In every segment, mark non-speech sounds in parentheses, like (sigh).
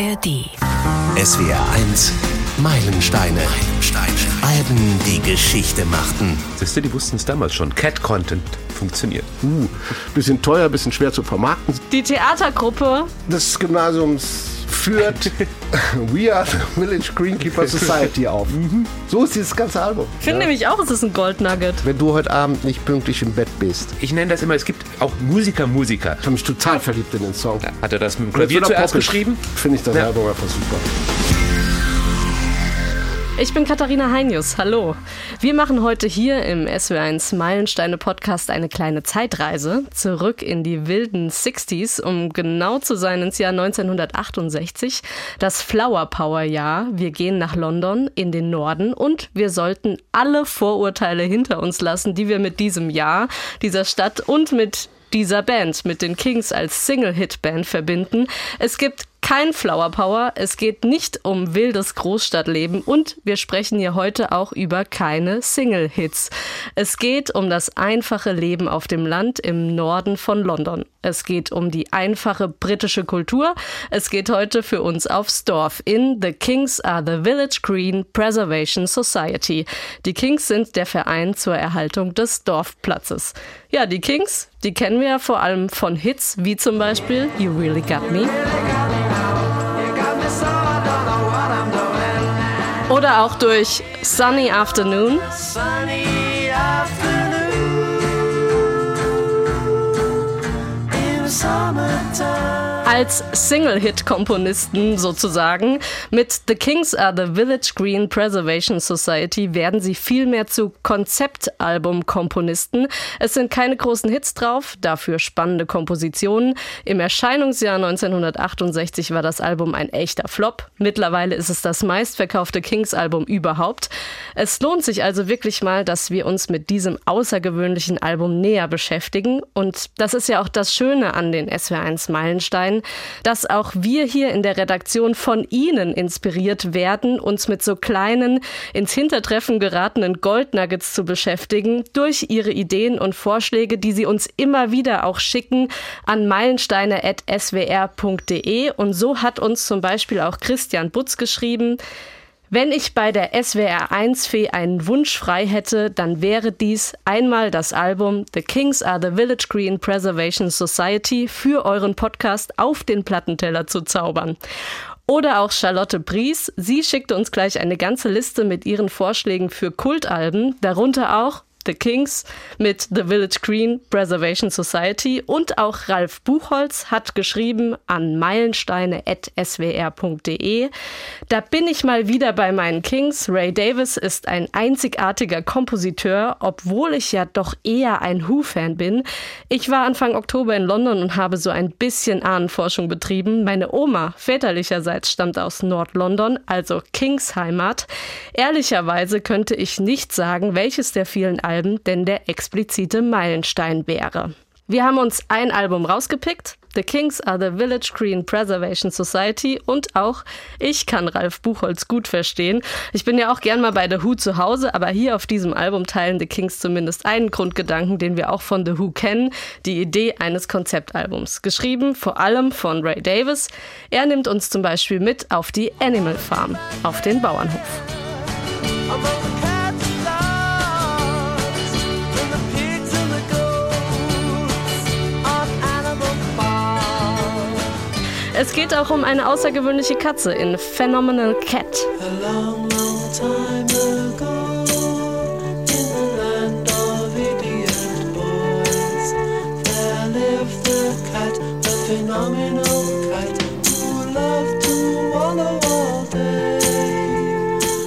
ARD. SWR 1 Meilensteine. Meilensteine. Alben, die Geschichte machten. Siehst du, die wussten es damals schon. Cat Content funktioniert. Uh, bisschen teuer, bisschen schwer zu vermarkten. Die Theatergruppe des Gymnasiums führt (laughs) (laughs) We Are the Village Greenkeeper Society auf. Mhm. So ist dieses ganze Album. Ich finde ja. nämlich auch, es ist ein Goldnugget. Wenn du heute Abend nicht pünktlich im Bett bist. Ich nenne das immer, es gibt auch Musiker, Musiker. Ich habe mich total verliebt in den Song. Hat er das mit dem Klavier zuerst geschrieben? Finde ich das ja. Album einfach super. Ich bin Katharina Heinius. Hallo. Wir machen heute hier im SW1 Meilensteine Podcast eine kleine Zeitreise zurück in die wilden 60s, um genau zu sein ins Jahr 1968, das Flower Power Jahr. Wir gehen nach London in den Norden und wir sollten alle Vorurteile hinter uns lassen, die wir mit diesem Jahr, dieser Stadt und mit dieser Band mit den Kings als Single-Hit-Band verbinden. Es gibt kein Flower Power, es geht nicht um wildes Großstadtleben und wir sprechen hier heute auch über keine Single-Hits. Es geht um das einfache Leben auf dem Land im Norden von London. Es geht um die einfache britische Kultur. Es geht heute für uns aufs Dorf in The Kings are the Village Green Preservation Society. Die Kings sind der Verein zur Erhaltung des Dorfplatzes. Ja, die Kings, die kennen wir ja vor allem von Hits wie zum Beispiel You Really Got Me. Oder auch durch Sunny Afternoon. Sunny afternoon als Single-Hit-Komponisten sozusagen. Mit The Kings are the Village Green Preservation Society werden sie vielmehr zu Konzeptalbum-Komponisten. Es sind keine großen Hits drauf, dafür spannende Kompositionen. Im Erscheinungsjahr 1968 war das Album ein echter Flop. Mittlerweile ist es das meistverkaufte Kings-Album überhaupt. Es lohnt sich also wirklich mal, dass wir uns mit diesem außergewöhnlichen Album näher beschäftigen. Und das ist ja auch das Schöne an den SW1 Meilensteinen dass auch wir hier in der Redaktion von Ihnen inspiriert werden, uns mit so kleinen, ins Hintertreffen geratenen Goldnuggets zu beschäftigen, durch Ihre Ideen und Vorschläge, die Sie uns immer wieder auch schicken an meilensteine.swr.de. Und so hat uns zum Beispiel auch Christian Butz geschrieben, wenn ich bei der SWR 1 Fee einen Wunsch frei hätte, dann wäre dies einmal das Album The Kings are the Village Green Preservation Society für euren Podcast auf den Plattenteller zu zaubern. Oder auch Charlotte Bries. Sie schickte uns gleich eine ganze Liste mit ihren Vorschlägen für Kultalben, darunter auch The Kings mit The Village Green Preservation Society und auch Ralf Buchholz hat geschrieben an meilensteine.swr.de. Da bin ich mal wieder bei meinen Kings. Ray Davis ist ein einzigartiger Kompositeur, obwohl ich ja doch eher ein Who-Fan bin. Ich war Anfang Oktober in London und habe so ein bisschen Ahnenforschung betrieben. Meine Oma väterlicherseits stammt aus Nord-London, also Kings Heimat. Ehrlicherweise könnte ich nicht sagen, welches der vielen Alben Alben denn der explizite Meilenstein wäre. Wir haben uns ein Album rausgepickt. The Kings are the Village Green Preservation Society und auch ich kann Ralf Buchholz gut verstehen. Ich bin ja auch gern mal bei The Who zu Hause, aber hier auf diesem Album teilen The Kings zumindest einen Grundgedanken, den wir auch von The Who kennen, die Idee eines Konzeptalbums. Geschrieben vor allem von Ray Davis. Er nimmt uns zum Beispiel mit auf die Animal Farm, auf den Bauernhof. Es geht auch um eine außergewöhnliche Katze in Phenomenal Cat.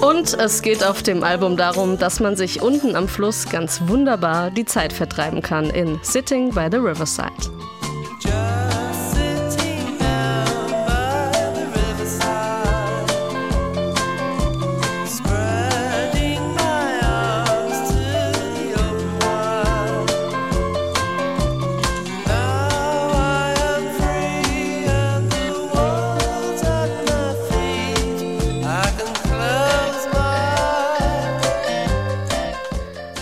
Und es geht auf dem Album darum, dass man sich unten am Fluss ganz wunderbar die Zeit vertreiben kann in Sitting by the Riverside.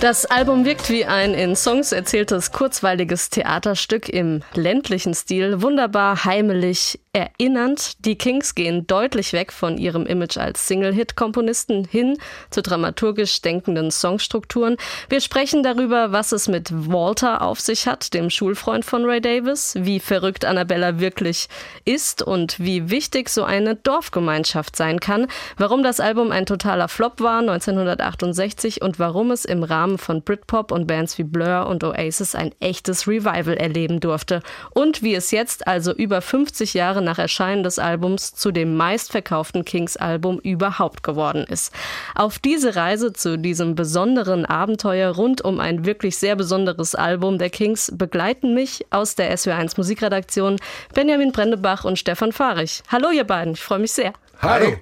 Das Album wirkt wie ein in Songs erzähltes kurzweiliges Theaterstück im ländlichen Stil, wunderbar heimelig, erinnernd. Die Kings gehen deutlich weg von ihrem Image als Single-Hit-Komponisten hin zu dramaturgisch denkenden Songstrukturen. Wir sprechen darüber, was es mit Walter auf sich hat, dem Schulfreund von Ray Davis, wie verrückt Annabella wirklich ist und wie wichtig so eine Dorfgemeinschaft sein kann, warum das Album ein totaler Flop war 1968 und warum es im Rahmen von Britpop und Bands wie Blur und Oasis ein echtes Revival erleben durfte und wie es jetzt also über 50 Jahre nach Erscheinen des Albums zu dem meistverkauften Kings-Album überhaupt geworden ist. Auf diese Reise zu diesem besonderen Abenteuer rund um ein wirklich sehr besonderes Album der Kings begleiten mich aus der SW1 Musikredaktion Benjamin Brendebach und Stefan Fahrich. Hallo ihr beiden, ich freue mich sehr. Hallo.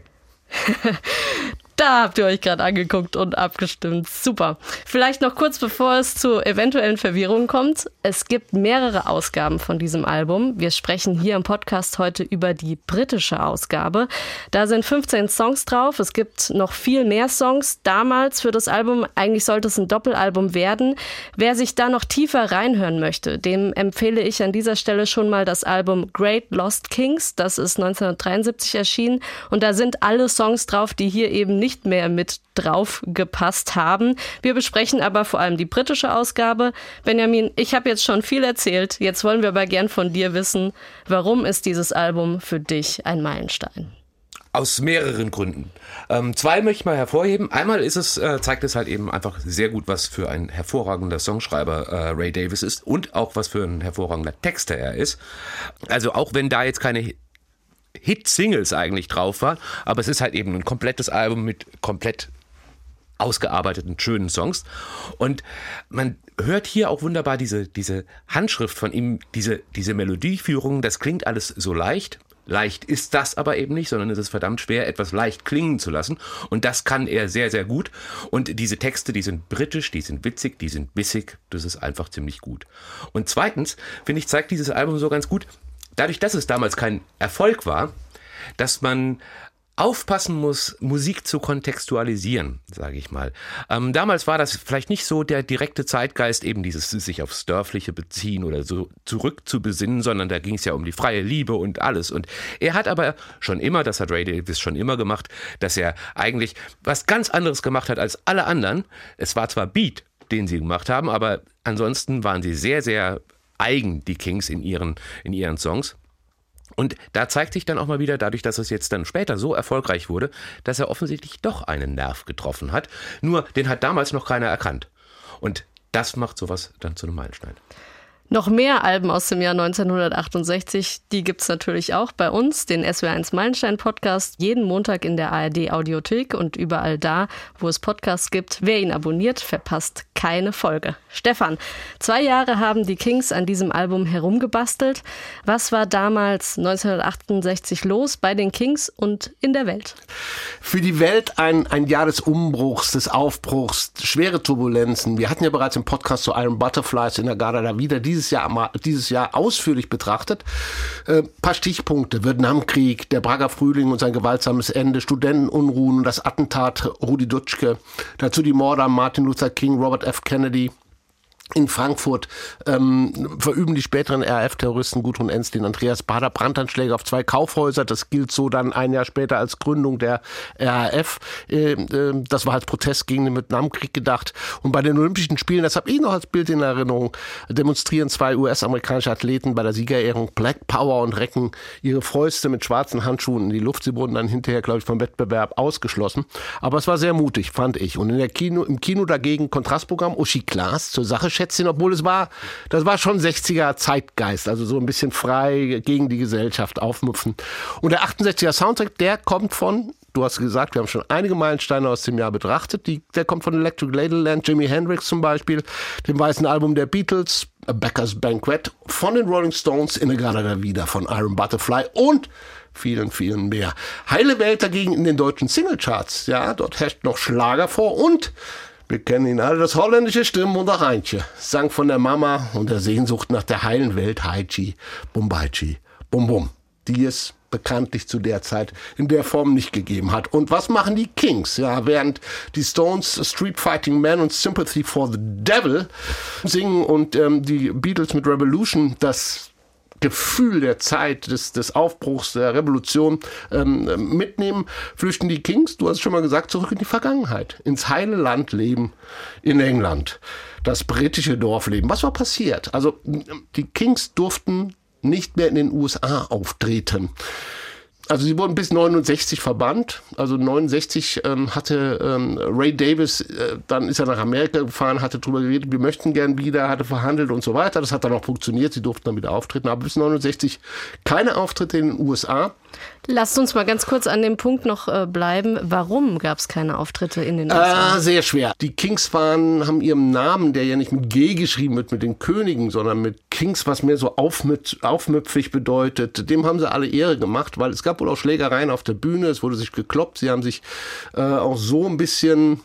(laughs) (laughs) Da habt ihr euch gerade angeguckt und abgestimmt. Super. Vielleicht noch kurz bevor es zu eventuellen Verwirrungen kommt. Es gibt mehrere Ausgaben von diesem Album. Wir sprechen hier im Podcast heute über die britische Ausgabe. Da sind 15 Songs drauf. Es gibt noch viel mehr Songs. Damals für das Album, eigentlich sollte es ein Doppelalbum werden. Wer sich da noch tiefer reinhören möchte, dem empfehle ich an dieser Stelle schon mal das Album Great Lost Kings. Das ist 1973 erschienen. Und da sind alle Songs drauf, die hier eben nicht nicht mehr mit drauf gepasst haben. Wir besprechen aber vor allem die britische Ausgabe. Benjamin, ich habe jetzt schon viel erzählt. Jetzt wollen wir aber gern von dir wissen, warum ist dieses Album für dich ein Meilenstein? Aus mehreren Gründen. Ähm, zwei möchte ich mal hervorheben. Einmal ist es, äh, zeigt es halt eben einfach sehr gut, was für ein hervorragender Songschreiber äh, Ray Davis ist und auch was für ein hervorragender Texter er ist. Also auch wenn da jetzt keine Hit-Singles eigentlich drauf war, aber es ist halt eben ein komplettes Album mit komplett ausgearbeiteten, schönen Songs. Und man hört hier auch wunderbar diese, diese Handschrift von ihm, diese, diese Melodieführung, das klingt alles so leicht. Leicht ist das aber eben nicht, sondern es ist verdammt schwer, etwas leicht klingen zu lassen. Und das kann er sehr, sehr gut. Und diese Texte, die sind britisch, die sind witzig, die sind bissig. Das ist einfach ziemlich gut. Und zweitens, finde ich, zeigt dieses Album so ganz gut, dadurch, dass es damals kein Erfolg war, dass man aufpassen muss, Musik zu kontextualisieren, sage ich mal. Ähm, damals war das vielleicht nicht so der direkte Zeitgeist, eben dieses sich aufs Dörfliche beziehen oder so zurück zu besinnen, sondern da ging es ja um die freie Liebe und alles. Und er hat aber schon immer, das hat Ray Davis schon immer gemacht, dass er eigentlich was ganz anderes gemacht hat als alle anderen. Es war zwar Beat, den sie gemacht haben, aber ansonsten waren sie sehr, sehr eigen, die Kings in ihren, in ihren Songs. Und da zeigt sich dann auch mal wieder, dadurch, dass es jetzt dann später so erfolgreich wurde, dass er offensichtlich doch einen Nerv getroffen hat. Nur, den hat damals noch keiner erkannt. Und das macht sowas dann zu einem Meilenstein. Noch mehr Alben aus dem Jahr 1968, die gibt es natürlich auch bei uns, den SW1 Meilenstein Podcast, jeden Montag in der ARD Audiothek und überall da, wo es Podcasts gibt. Wer ihn abonniert, verpasst keine Folge. Stefan, zwei Jahre haben die Kings an diesem Album herumgebastelt. Was war damals 1968 los bei den Kings und in der Welt? Für die Welt ein, ein Jahr des Umbruchs, des Aufbruchs, schwere Turbulenzen. Wir hatten ja bereits im Podcast zu Iron Butterflies in der Garda da wieder diese dieses Jahr, dieses Jahr ausführlich betrachtet. Äh, paar Stichpunkte. Vietnamkrieg, der Prager Frühling und sein gewaltsames Ende, Studentenunruhen das Attentat Rudi Dutschke. Dazu die Morde an Martin Luther King, Robert F. Kennedy in Frankfurt ähm, verüben die späteren RAF-Terroristen Gudrun Ensslin, Andreas Bader Brandanschläge auf zwei Kaufhäuser. Das gilt so dann ein Jahr später als Gründung der RAF. Äh, äh, das war als Protest gegen den Vietnamkrieg gedacht. Und bei den Olympischen Spielen, das habe ich noch als Bild in Erinnerung, demonstrieren zwei US-amerikanische Athleten bei der Siegerehrung Black Power und recken ihre Fäuste mit schwarzen Handschuhen in die Luft. Sie wurden dann hinterher, glaube ich, vom Wettbewerb ausgeschlossen. Aber es war sehr mutig, fand ich. Und in der Kino, im Kino dagegen Kontrastprogramm Uschi Klaas zur Sache Schätzchen, obwohl es war, das war schon 60er Zeitgeist, also so ein bisschen frei gegen die Gesellschaft aufmupfen. Und der 68er Soundtrack, der kommt von du hast gesagt, wir haben schon einige Meilensteine aus dem Jahr betrachtet. Die, der kommt von Electric Ladyland, Jimi Hendrix zum Beispiel, dem weißen Album der Beatles, A Becker's Banquet, von den Rolling Stones, In Innegrada wieder von Iron Butterfly und vielen, vielen mehr. Heile Welt dagegen in den deutschen Singlecharts. Ja, dort herrscht noch Schlager vor und wir kennen ihn alle, das holländische Stimmen und Heintje. Sang von der Mama und der Sehnsucht nach der heilen Welt Haichi, Bumbaichi, Bum Bum, die es bekanntlich zu der Zeit in der Form nicht gegeben hat. Und was machen die Kings? Ja, während die Stones Street Fighting Man und Sympathy for the Devil singen und ähm, die Beatles mit Revolution das Gefühl der Zeit, des, des Aufbruchs, der Revolution ähm, mitnehmen, flüchten die Kings, du hast schon mal gesagt, zurück in die Vergangenheit, ins heile Landleben in England, das britische Dorfleben. Was war passiert? Also die Kings durften nicht mehr in den USA auftreten. Also sie wurden bis 69 verbannt. Also 69 ähm, hatte ähm, Ray Davis, äh, dann ist er nach Amerika gefahren, hatte darüber geredet, wir möchten gern wieder, hatte verhandelt und so weiter. Das hat dann auch funktioniert, sie durften dann wieder auftreten. Aber bis 69 keine Auftritte in den USA. Lasst uns mal ganz kurz an dem Punkt noch äh, bleiben. Warum gab es keine Auftritte in den USA? Ah, sehr schwer. Die Kings waren, haben ihrem Namen, der ja nicht mit G geschrieben wird, mit den Königen, sondern mit Kings, was mehr so aufmüt, aufmüpfig bedeutet, dem haben sie alle Ehre gemacht, weil es gab wohl auch Schlägereien auf der Bühne, es wurde sich gekloppt, sie haben sich äh, auch so ein bisschen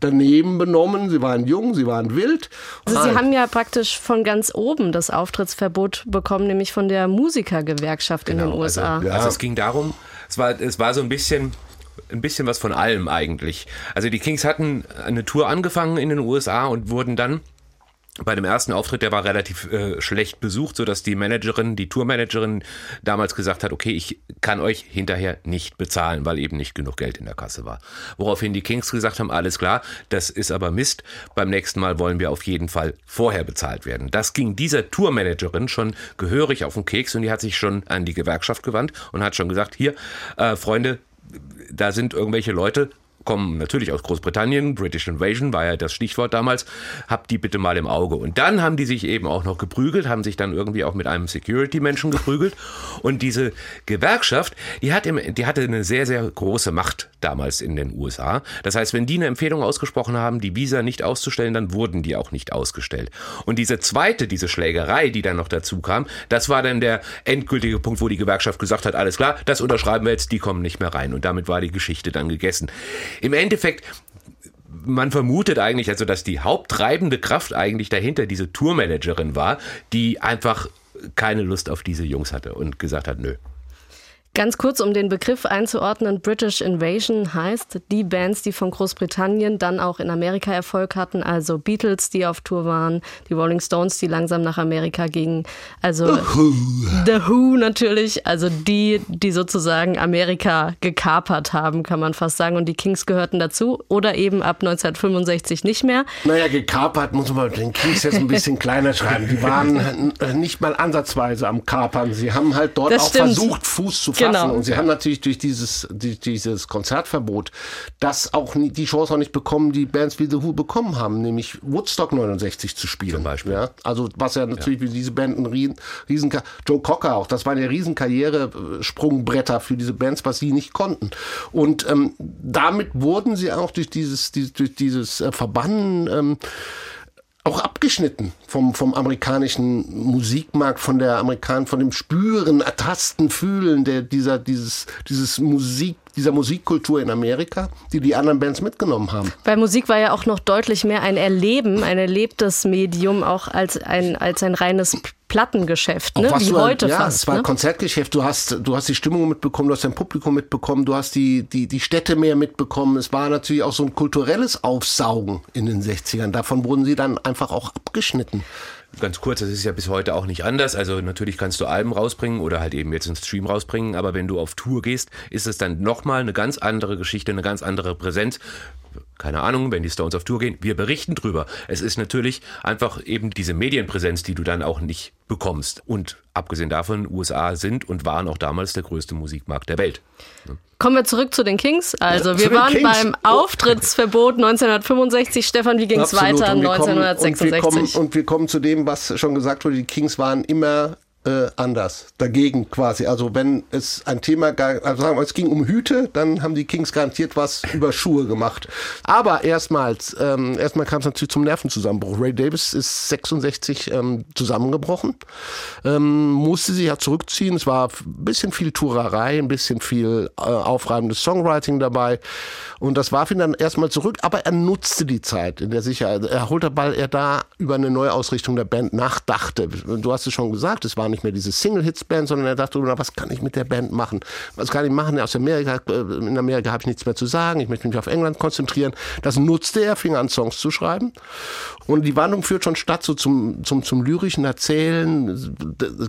daneben benommen. Sie waren jung, sie waren wild. Also Sie haben ja praktisch von ganz oben das Auftrittsverbot bekommen, nämlich von der Musikergewerkschaft genau, in den USA. Also, ja. also es ging darum, es war, es war so ein bisschen ein bisschen was von allem eigentlich. Also die Kings hatten eine Tour angefangen in den USA und wurden dann bei dem ersten Auftritt, der war relativ äh, schlecht besucht, so dass die Managerin, die Tourmanagerin damals gesagt hat, okay, ich kann euch hinterher nicht bezahlen, weil eben nicht genug Geld in der Kasse war. Woraufhin die Kings gesagt haben, alles klar, das ist aber Mist. Beim nächsten Mal wollen wir auf jeden Fall vorher bezahlt werden. Das ging dieser Tourmanagerin schon gehörig auf den Keks und die hat sich schon an die Gewerkschaft gewandt und hat schon gesagt, hier, äh, Freunde, da sind irgendwelche Leute, kommen natürlich aus Großbritannien, British Invasion war ja das Stichwort damals, habt die bitte mal im Auge. Und dann haben die sich eben auch noch geprügelt, haben sich dann irgendwie auch mit einem Security-Menschen geprügelt. Und diese Gewerkschaft, die, hat im, die hatte eine sehr, sehr große Macht damals in den USA. Das heißt, wenn die eine Empfehlung ausgesprochen haben, die Visa nicht auszustellen, dann wurden die auch nicht ausgestellt. Und diese zweite, diese Schlägerei, die dann noch dazu kam, das war dann der endgültige Punkt, wo die Gewerkschaft gesagt hat, alles klar, das unterschreiben wir jetzt, die kommen nicht mehr rein. Und damit war die Geschichte dann gegessen. Im Endeffekt, man vermutet eigentlich, also dass die haupttreibende Kraft eigentlich dahinter diese Tourmanagerin war, die einfach keine Lust auf diese Jungs hatte und gesagt hat, nö. Ganz kurz, um den Begriff einzuordnen, British Invasion heißt die Bands, die von Großbritannien dann auch in Amerika Erfolg hatten, also Beatles, die auf Tour waren, die Rolling Stones, die langsam nach Amerika gingen, also The Who, The Who natürlich, also die, die sozusagen Amerika gekapert haben, kann man fast sagen, und die Kings gehörten dazu oder eben ab 1965 nicht mehr. Naja, gekapert muss man den Kings jetzt ein bisschen kleiner schreiben. Die waren (laughs) nicht mal ansatzweise am Kapern. Sie haben halt dort das auch stimmt. versucht, Fuß zu fassen fassen. Genau. Und sie haben natürlich durch dieses, die, dieses Konzertverbot das auch nie, die Chance auch nicht bekommen, die Bands wie The Who bekommen haben, nämlich Woodstock 69 zu spielen. Zum Beispiel. Ja? Also was ja natürlich ja. wie diese Band ein riesen, riesen Joe Cocker auch, das waren ja riesen Karrieresprungbretter für diese Bands, was sie nicht konnten. Und ähm, damit wurden sie auch durch dieses, durch dieses äh, Verbannen ähm, auch abgeschnitten vom, vom amerikanischen Musikmarkt, von der Amerikan, von dem Spüren, Ertasten, Fühlen der, dieser, dieses, dieses Musik, dieser Musikkultur in Amerika, die die anderen Bands mitgenommen haben. Weil Musik war ja auch noch deutlich mehr ein Erleben, ein erlebtes Medium, auch als ein, als ein reines Plattengeschäft, ne? wie heute ja, fast. es war ne? ein Konzertgeschäft. Du hast, du hast die Stimmung mitbekommen, du hast dein Publikum mitbekommen, du hast die, die, die Städte mehr mitbekommen. Es war natürlich auch so ein kulturelles Aufsaugen in den 60ern. Davon wurden sie dann einfach auch abgeschnitten ganz kurz, das ist ja bis heute auch nicht anders. Also natürlich kannst du Alben rausbringen oder halt eben jetzt einen Stream rausbringen, aber wenn du auf Tour gehst, ist es dann nochmal eine ganz andere Geschichte, eine ganz andere Präsenz keine Ahnung, wenn die Stones auf Tour gehen, wir berichten drüber. Es ist natürlich einfach eben diese Medienpräsenz, die du dann auch nicht bekommst. Und abgesehen davon, USA sind und waren auch damals der größte Musikmarkt der Welt. Kommen wir zurück zu den Kings. Also wir waren Kings. beim Auftrittsverbot 1965. Stefan, wie ging es weiter 1966? und, wir kommen, und wir kommen zu dem, was schon gesagt wurde, die Kings waren immer äh, anders, dagegen quasi. Also wenn es ein Thema, also sagen wir, es ging um Hüte, dann haben die Kings garantiert was (laughs) über Schuhe gemacht. Aber erstmals, ähm, erstmal kam es natürlich zum Nervenzusammenbruch. Ray Davis ist 66 ähm, zusammengebrochen, ähm, musste sich ja zurückziehen. Es war ein bisschen viel Tourerei, ein bisschen viel äh, aufreibendes Songwriting dabei. Und das warf ihn dann erstmal zurück, aber er nutzte die Zeit in der Sicherheit. Er holte, weil er da über eine Neuausrichtung der Band nachdachte. Du hast es schon gesagt, es waren nicht mehr diese Single-Hits-Band, sondern er dachte, na, was kann ich mit der Band machen? Was kann ich machen? Aus Amerika, äh, in Amerika habe ich nichts mehr zu sagen. Ich möchte mich auf England konzentrieren. Das nutzte er, fing an, Songs zu schreiben. Und die Wandlung führt schon statt so zum, zum, zum lyrischen Erzählen.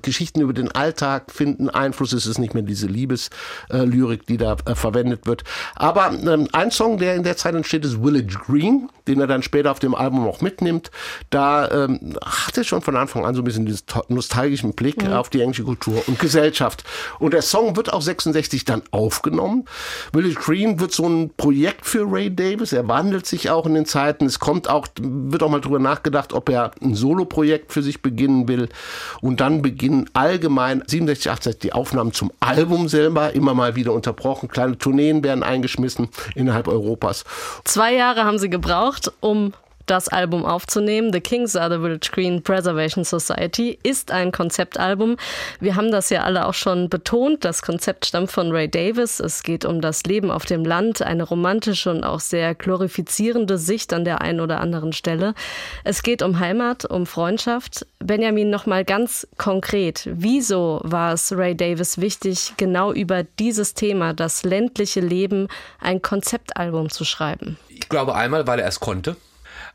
Geschichten über den Alltag finden Einfluss. Es ist nicht mehr diese Liebeslyrik, die da äh, verwendet wird. Aber ähm, ein Song, der in der Zeit entsteht, ist Village Green, den er dann später auf dem Album auch mitnimmt. Da ähm, hat er schon von Anfang an so ein bisschen diesen nostalgischen Blick mhm. auf die englische Kultur und Gesellschaft. Und der Song wird auch 66 dann aufgenommen. Village Green wird so ein Projekt für Ray Davis. Er wandelt sich auch in den Zeiten. Es kommt auch, wird auch mal drüber nachgedacht, ob er ein Solo-Projekt für sich beginnen will. Und dann beginnen allgemein 67, 68 die Aufnahmen zum Album selber immer mal wieder unterbrochen. Kleine Tourneen werden eingeschmissen innerhalb Europas. Zwei Jahre haben sie gebraucht, um das Album aufzunehmen. The Kings Are the Village Green Preservation Society ist ein Konzeptalbum. Wir haben das ja alle auch schon betont. Das Konzept stammt von Ray Davis. Es geht um das Leben auf dem Land, eine romantische und auch sehr glorifizierende Sicht an der einen oder anderen Stelle. Es geht um Heimat, um Freundschaft. Benjamin, nochmal ganz konkret. Wieso war es Ray Davis wichtig, genau über dieses Thema, das ländliche Leben, ein Konzeptalbum zu schreiben? Ich glaube einmal, weil er es konnte.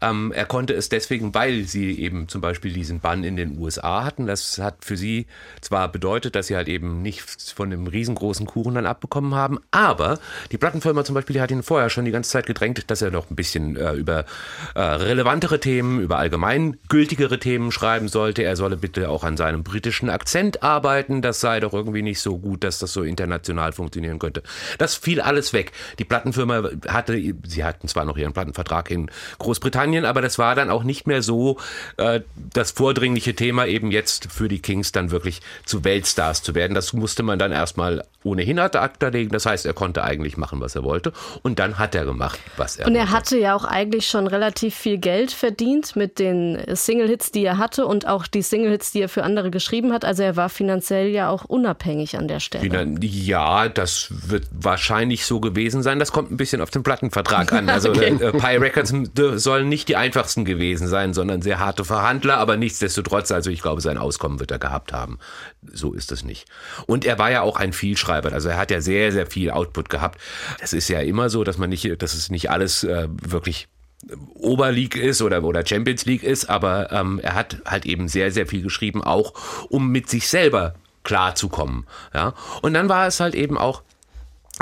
Ähm, er konnte es deswegen, weil sie eben zum Beispiel diesen Bann in den USA hatten. Das hat für sie zwar bedeutet, dass sie halt eben nichts von dem riesengroßen Kuchen dann abbekommen haben, aber die Plattenfirma zum Beispiel, die hat ihn vorher schon die ganze Zeit gedrängt, dass er noch ein bisschen äh, über äh, relevantere Themen, über allgemeingültigere Themen schreiben sollte. Er solle bitte auch an seinem britischen Akzent arbeiten. Das sei doch irgendwie nicht so gut, dass das so international funktionieren könnte. Das fiel alles weg. Die Plattenfirma hatte, sie hatten zwar noch ihren Plattenvertrag in Großbritannien, Großbritannien, aber das war dann auch nicht mehr so äh, das vordringliche Thema, eben jetzt für die Kings dann wirklich zu Weltstars zu werden. Das musste man dann erstmal ohnehin ad acta legen. Das heißt, er konnte eigentlich machen, was er wollte. Und dann hat er gemacht, was er wollte. Und er wollte. hatte ja auch eigentlich schon relativ viel Geld verdient mit den Single-Hits, die er hatte und auch die Single-Hits, die er für andere geschrieben hat. Also er war finanziell ja auch unabhängig an der Stelle. Ja, das wird wahrscheinlich so gewesen sein. Das kommt ein bisschen auf den Plattenvertrag an. Also (laughs) okay. äh, Pi Records sollen nicht die einfachsten gewesen sein, sondern sehr harte Verhandler, aber nichtsdestotrotz, also ich glaube, sein Auskommen wird er gehabt haben. So ist es nicht. Und er war ja auch ein Vielschreiber, also er hat ja sehr, sehr viel Output gehabt. Das ist ja immer so, dass man nicht, dass es nicht alles äh, wirklich Oberleague ist oder, oder Champions League ist, aber ähm, er hat halt eben sehr, sehr viel geschrieben, auch um mit sich selber klarzukommen. Ja? Und dann war es halt eben auch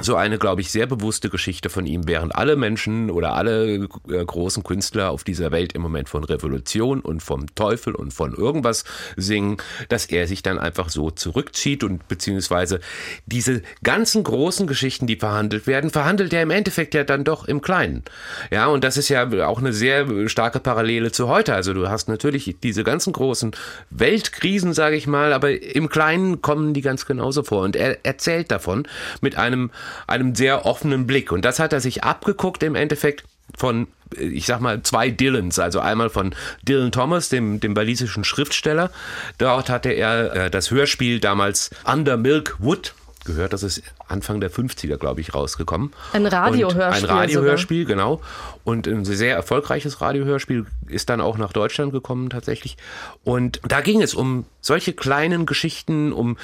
so eine, glaube ich, sehr bewusste Geschichte von ihm, während alle Menschen oder alle äh, großen Künstler auf dieser Welt im Moment von Revolution und vom Teufel und von irgendwas singen, dass er sich dann einfach so zurückzieht und beziehungsweise diese ganzen großen Geschichten, die verhandelt werden, verhandelt er im Endeffekt ja dann doch im Kleinen. Ja, und das ist ja auch eine sehr starke Parallele zu heute. Also du hast natürlich diese ganzen großen Weltkrisen, sage ich mal, aber im Kleinen kommen die ganz genauso vor. Und er erzählt davon mit einem einem sehr offenen Blick. Und das hat er sich abgeguckt im Endeffekt von, ich sag mal, zwei Dylans. Also einmal von Dylan Thomas, dem, dem walisischen Schriftsteller. Dort hatte er äh, das Hörspiel damals Under Milk Wood gehört. Das ist Anfang der 50er, glaube ich, rausgekommen. Ein Radiohörspiel. Ein Radiohörspiel, genau. Und ein sehr erfolgreiches Radiohörspiel ist dann auch nach Deutschland gekommen tatsächlich. Und da ging es um solche kleinen Geschichten, um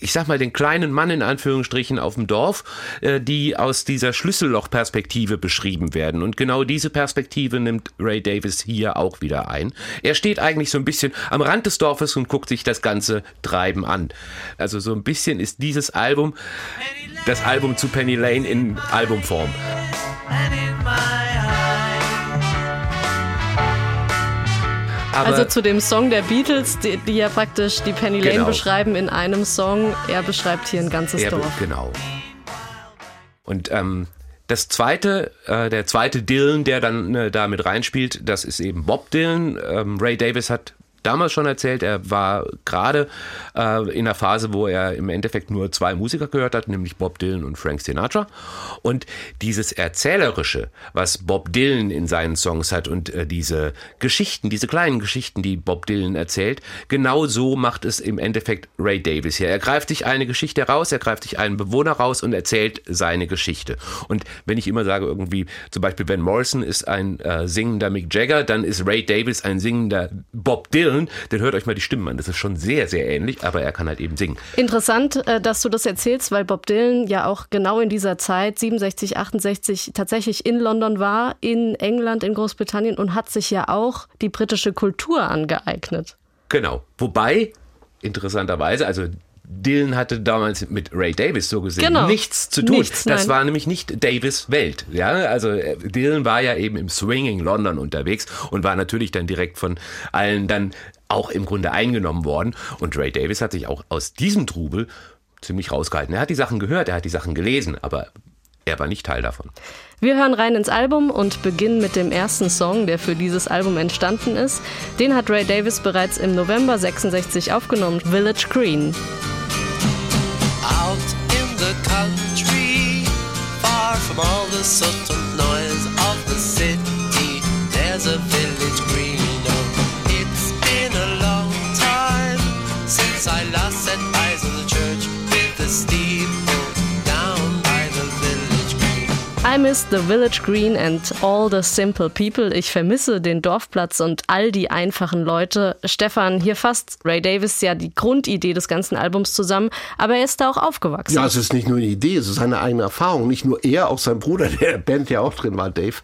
ich sag mal, den kleinen Mann in Anführungsstrichen auf dem Dorf, äh, die aus dieser Schlüssellochperspektive beschrieben werden. Und genau diese Perspektive nimmt Ray Davis hier auch wieder ein. Er steht eigentlich so ein bisschen am Rand des Dorfes und guckt sich das ganze Treiben an. Also so ein bisschen ist dieses Album das Album zu Penny Lane in Albumform. And in Aber also zu dem Song der Beatles, die, die ja praktisch die Penny Lane genau. beschreiben in einem Song. Er beschreibt hier ein ganzes er, Dorf. Genau. Und ähm, das zweite, äh, der zweite Dylan, der dann äh, da mit reinspielt, das ist eben Bob Dylan. Ähm, Ray Davis hat damals schon erzählt, er war gerade äh, in der Phase, wo er im Endeffekt nur zwei Musiker gehört hat, nämlich Bob Dylan und Frank Sinatra. Und dieses Erzählerische, was Bob Dylan in seinen Songs hat und äh, diese Geschichten, diese kleinen Geschichten, die Bob Dylan erzählt, genau so macht es im Endeffekt Ray Davis hier. Er greift sich eine Geschichte raus, er greift sich einen Bewohner raus und erzählt seine Geschichte. Und wenn ich immer sage, irgendwie, zum Beispiel Ben Morrison ist ein äh, singender Mick Jagger, dann ist Ray Davis ein singender Bob Dylan Dylan, dann hört euch mal die Stimmen an. Das ist schon sehr, sehr ähnlich, aber er kann halt eben singen. Interessant, äh, dass du das erzählst, weil Bob Dylan ja auch genau in dieser Zeit, 67, 68, tatsächlich in London war, in England, in Großbritannien und hat sich ja auch die britische Kultur angeeignet. Genau. Wobei, interessanterweise, also Dylan hatte damals mit Ray Davis so gesehen Genau. nichts zu tun. Nichts, das war nämlich nicht Davis Welt. Ja, also äh, Dylan war ja eben im Swinging London unterwegs und war natürlich dann direkt von allen dann auch im Grunde eingenommen worden. Und Ray Davis hat sich auch aus diesem Trubel ziemlich rausgehalten. Er hat die Sachen gehört, er hat die Sachen gelesen, aber er war nicht Teil davon. Wir hören rein ins Album und beginnen mit dem ersten Song, der für dieses Album entstanden ist. Den hat Ray Davis bereits im November 66 aufgenommen, Village Green. Out in the country, far from all the and noise of the city. There's a village green. Oh, it's been a long time since I last set I miss the village green and all the simple people. Ich vermisse den Dorfplatz und all die einfachen Leute. Stefan, hier fasst Ray Davis ja die Grundidee des ganzen Albums zusammen, aber er ist da auch aufgewachsen. Ja, es ist nicht nur eine Idee, es ist eine eigene Erfahrung. Nicht nur er, auch sein Bruder, (laughs) der Band ja auch drin war, Dave,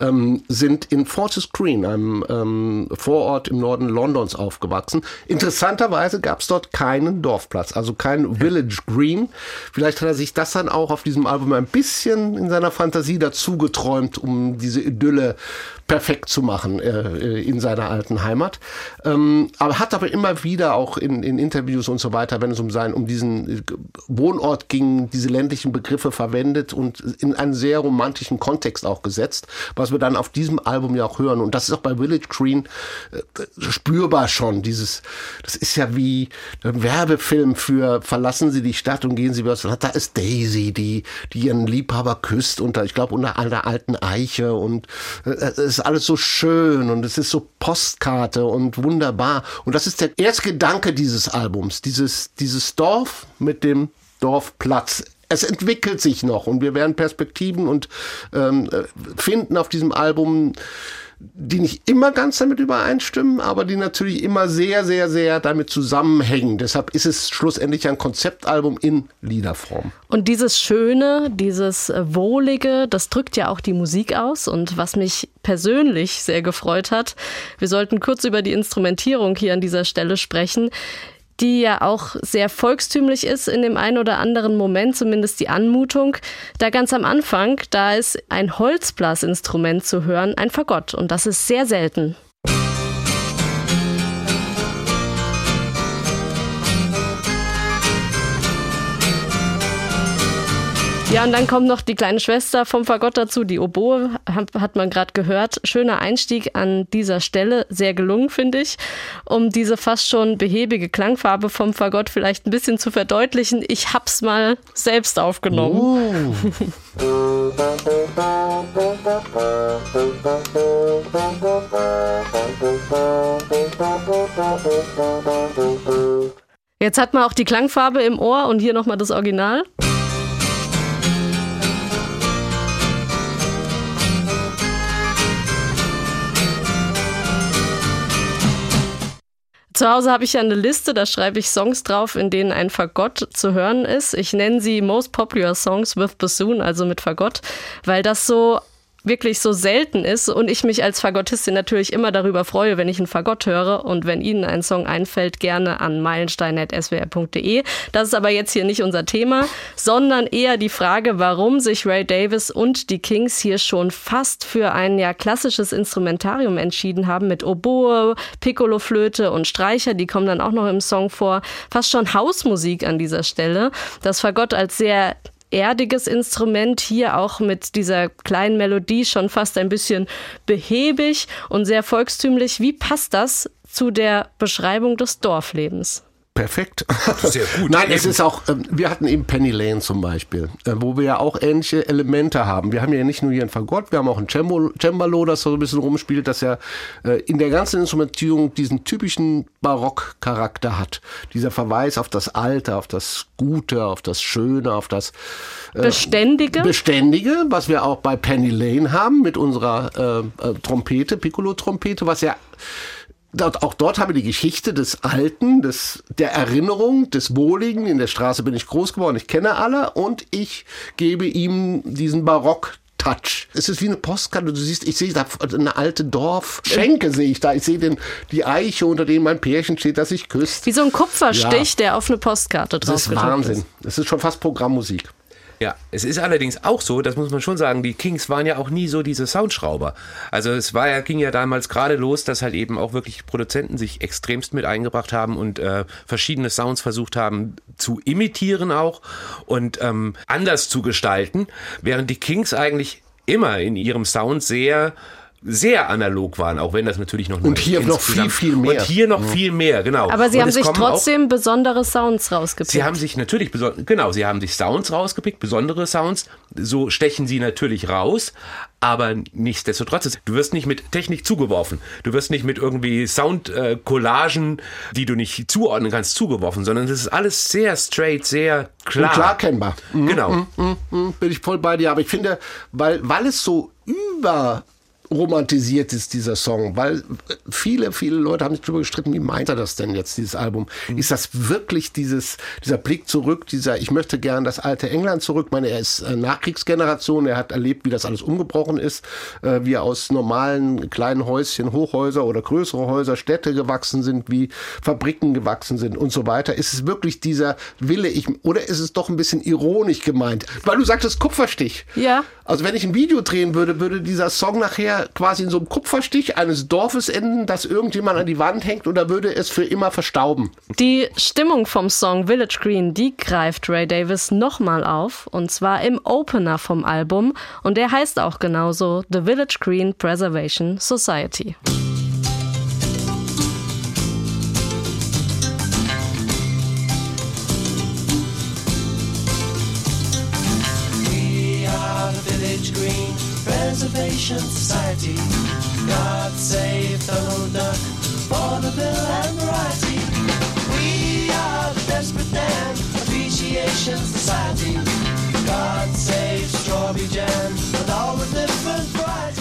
ähm, sind in Fortis Green, einem ähm, Vorort im Norden Londons, aufgewachsen. Interessanterweise gab es dort keinen Dorfplatz, also kein Village Green. Vielleicht hat er sich das dann auch auf diesem Album ein bisschen in seiner Fantasie dazu geträumt, um diese Idylle perfekt zu machen äh, in seiner alten Heimat. Ähm, aber hat aber immer wieder auch in, in Interviews und so weiter, wenn es um sein, um diesen äh, Wohnort ging, diese ländlichen Begriffe verwendet und in einen sehr romantischen Kontext auch gesetzt, was wir dann auf diesem Album ja auch hören. Und das ist auch bei Village Green äh, spürbar schon. Dieses, das ist ja wie ein Werbefilm für verlassen Sie die Stadt und gehen Sie wieder. Da ist Daisy, die, die ihren Liebhaber küsst unter, ich glaube, unter einer alten Eiche und äh, es ist alles so schön und es ist so Postkarte und wunderbar. Und das ist der erste Gedanke dieses Albums, dieses, dieses Dorf mit dem Dorfplatz. Es entwickelt sich noch und wir werden Perspektiven und ähm, äh, finden auf diesem Album, die nicht immer ganz damit übereinstimmen, aber die natürlich immer sehr, sehr, sehr damit zusammenhängen. Deshalb ist es schlussendlich ein Konzeptalbum in Liederform. Und dieses Schöne, dieses Wohlige, das drückt ja auch die Musik aus. Und was mich persönlich sehr gefreut hat, wir sollten kurz über die Instrumentierung hier an dieser Stelle sprechen die ja auch sehr volkstümlich ist in dem einen oder anderen Moment, zumindest die Anmutung. Da ganz am Anfang, da ist ein Holzblasinstrument zu hören, ein Fagott. Und das ist sehr selten. Ja, und dann kommt noch die kleine Schwester vom Fagott dazu, die Oboe, hat man gerade gehört. Schöner Einstieg an dieser Stelle, sehr gelungen, finde ich, um diese fast schon behäbige Klangfarbe vom Fagott vielleicht ein bisschen zu verdeutlichen. Ich hab's mal selbst aufgenommen. Jetzt hat man auch die Klangfarbe im Ohr und hier nochmal das Original. Zu Hause habe ich ja eine Liste, da schreibe ich Songs drauf, in denen ein Fagott zu hören ist. Ich nenne sie Most Popular Songs with Bassoon, also mit Fagott, weil das so wirklich so selten ist und ich mich als Fagottistin natürlich immer darüber freue, wenn ich einen Fagott höre und wenn Ihnen ein Song einfällt, gerne an meilenstein.swr.de. Das ist aber jetzt hier nicht unser Thema, sondern eher die Frage, warum sich Ray Davis und die Kings hier schon fast für ein ja klassisches Instrumentarium entschieden haben mit Oboe, Piccolo-Flöte und Streicher, die kommen dann auch noch im Song vor. Fast schon Hausmusik an dieser Stelle. Das Fagott als sehr erdiges Instrument, hier auch mit dieser kleinen Melodie schon fast ein bisschen behäbig und sehr volkstümlich. Wie passt das zu der Beschreibung des Dorflebens? Perfekt. Sehr gut. Nein, es ist auch, ähm, wir hatten eben Penny Lane zum Beispiel, äh, wo wir ja auch ähnliche Elemente haben. Wir haben ja nicht nur hier ein Fagott, wir haben auch ein Cembalo, das so ein bisschen rumspielt, das ja äh, in der ganzen Instrumentierung diesen typischen Barockcharakter hat. Dieser Verweis auf das Alte, auf das Gute, auf das Schöne, auf das äh, Beständige? Beständige, was wir auch bei Penny Lane haben mit unserer äh, Trompete, Piccolo-Trompete, was ja Dort, auch dort haben wir die Geschichte des Alten, des, der Erinnerung, des Wohligen. In der Straße bin ich groß geworden, ich kenne alle und ich gebe ihm diesen Barock Touch. Es ist wie eine Postkarte. Du siehst, ich sehe da eine alte Dorfschenke, sehe ich da. Ich sehe den, die Eiche, unter denen mein Pärchen steht, das sich küsst. Wie so ein Kupferstich, ja. der auf eine Postkarte drauf Das ist Wahnsinn. Das ist schon fast Programmmusik. Ja, es ist allerdings auch so, das muss man schon sagen, die Kings waren ja auch nie so diese Soundschrauber. Also es war ja, ging ja damals gerade los, dass halt eben auch wirklich Produzenten sich extremst mit eingebracht haben und äh, verschiedene Sounds versucht haben zu imitieren auch und ähm, anders zu gestalten, während die Kings eigentlich immer in ihrem Sound sehr sehr analog waren, auch wenn das natürlich noch und hier noch viel viel mehr und hier noch ja. viel mehr genau. Aber sie und haben sich trotzdem auch, besondere Sounds rausgepickt. Sie haben sich natürlich genau, sie haben sich Sounds rausgepickt, besondere Sounds. So stechen sie natürlich raus, aber nichtsdestotrotz, du wirst nicht mit Technik zugeworfen. Du wirst nicht mit irgendwie Soundcollagen, äh, die du nicht zuordnen kannst, zugeworfen, sondern es ist alles sehr straight, sehr klar. Und klar kennbar. Mhm, genau. Mhm, mhm, mhm, bin ich voll bei dir. Aber ich finde, weil, weil es so über romantisiert ist, dieser Song, weil viele, viele Leute haben sich darüber gestritten, wie meint er das denn jetzt, dieses Album? Mhm. Ist das wirklich dieses, dieser Blick zurück, dieser, ich möchte gern das alte England zurück? Ich meine, er ist äh, Nachkriegsgeneration, er hat erlebt, wie das alles umgebrochen ist, äh, wie aus normalen kleinen Häuschen Hochhäuser oder größere Häuser, Städte gewachsen sind, wie Fabriken gewachsen sind und so weiter. Ist es wirklich dieser Wille, ich, oder ist es doch ein bisschen ironisch gemeint? Weil du sagtest Kupferstich. Ja. Also wenn ich ein Video drehen würde, würde dieser Song nachher quasi in so einem Kupferstich eines Dorfes enden, das irgendjemand an die Wand hängt oder würde es für immer verstauben. Die Stimmung vom Song Village Green, die greift Ray Davis nochmal auf und zwar im Opener vom Album und der heißt auch genauso The Village Green Preservation Society. Conservation Society. God save Donald Duck, vaudeville and variety. We are the Desperate Dan Appreciation Society. God save Strawberry Jam and all the.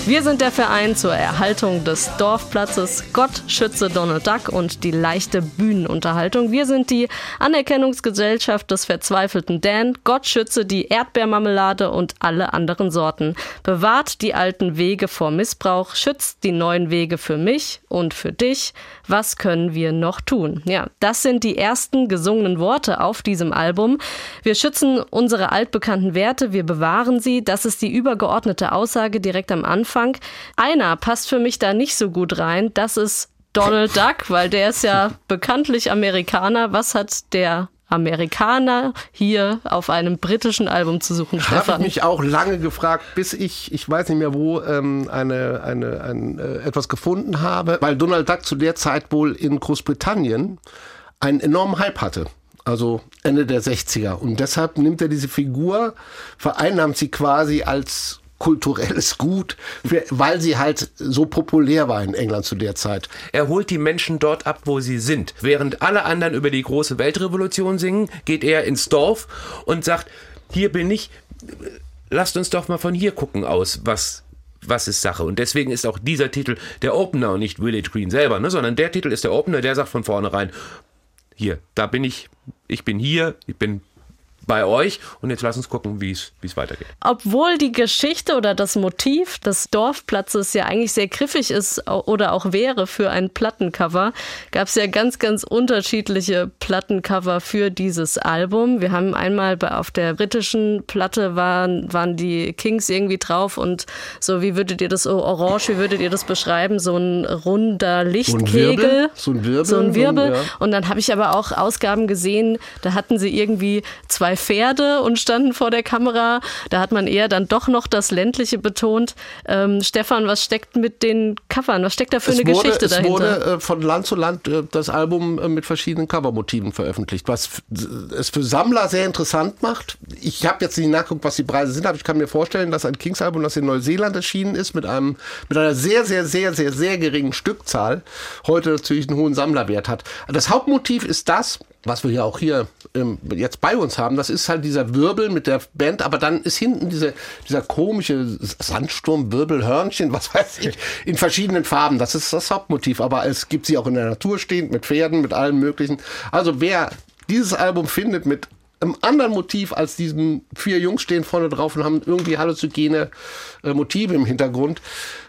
Wir sind der Verein zur Erhaltung des Dorfplatzes Gott schütze Donald Duck und die leichte Bühnenunterhaltung. Wir sind die Anerkennungsgesellschaft des verzweifelten Dan. Gott schütze die Erdbeermarmelade und alle anderen Sorten. Bewahrt die alten Wege vor Missbrauch, schützt die neuen Wege für mich und für dich. Was können wir noch tun? Ja, das sind die ersten gesungenen Worte auf diesem Album. Wir schützen unsere altbekannten Werte, wir bewahren sie. Das ist die übergeordnete Aussage direkt am Anfang. Anfang. Einer passt für mich da nicht so gut rein. Das ist Donald Duck, weil der ist ja (laughs) bekanntlich Amerikaner. Was hat der Amerikaner hier auf einem britischen Album zu suchen, Stefan? Habe ich mich auch lange gefragt, bis ich, ich weiß nicht mehr wo, ähm, eine, eine, ein, äh, etwas gefunden habe, weil Donald Duck zu der Zeit wohl in Großbritannien einen enormen Hype hatte. Also Ende der 60er. Und deshalb nimmt er diese Figur, vereinnahmt sie quasi als kulturelles Gut, weil sie halt so populär war in England zu der Zeit. Er holt die Menschen dort ab, wo sie sind. Während alle anderen über die große Weltrevolution singen, geht er ins Dorf und sagt, hier bin ich, lasst uns doch mal von hier gucken aus, was was ist Sache. Und deswegen ist auch dieser Titel der Opener und nicht Village Green selber, ne? sondern der Titel ist der Opener, der sagt von vornherein, hier, da bin ich, ich bin hier, ich bin bei euch. Und jetzt lass uns gucken, wie es weitergeht. Obwohl die Geschichte oder das Motiv des Dorfplatzes ja eigentlich sehr griffig ist oder auch wäre für ein Plattencover, gab es ja ganz, ganz unterschiedliche Plattencover für dieses Album. Wir haben einmal auf der britischen Platte waren, waren die Kings irgendwie drauf und so, wie würdet ihr das, oh, orange, wie würdet ihr das beschreiben? So ein runder Lichtkegel. So ein Wirbel. So ein Wirbel. Ja. Und dann habe ich aber auch Ausgaben gesehen, da hatten sie irgendwie zwei Pferde und standen vor der Kamera. Da hat man eher dann doch noch das Ländliche betont. Ähm, Stefan, was steckt mit den Covern? Was steckt da für es eine wurde, Geschichte es dahinter? Es wurde äh, von Land zu Land äh, das Album äh, mit verschiedenen Covermotiven veröffentlicht, was es für Sammler sehr interessant macht. Ich habe jetzt nicht nachgeguckt, was die Preise sind, aber ich kann mir vorstellen, dass ein Kings-Album, das in Neuseeland erschienen ist, mit einem mit einer sehr, sehr, sehr, sehr, sehr geringen Stückzahl, heute natürlich einen hohen Sammlerwert hat. Das Hauptmotiv ist das, was wir ja auch hier ähm, jetzt bei uns haben, das ist halt dieser Wirbel mit der Band, aber dann ist hinten diese, dieser komische Sandsturmwirbelhörnchen, (laughs) was weiß ich, in verschiedenen Farben. Das ist das Hauptmotiv, aber es gibt sie auch in der Natur stehend, mit Pferden, mit allem möglichen. Also wer dieses Album findet mit einem anderen Motiv als diesem vier Jungs stehen vorne drauf und haben irgendwie halluzogene äh, Motive im Hintergrund.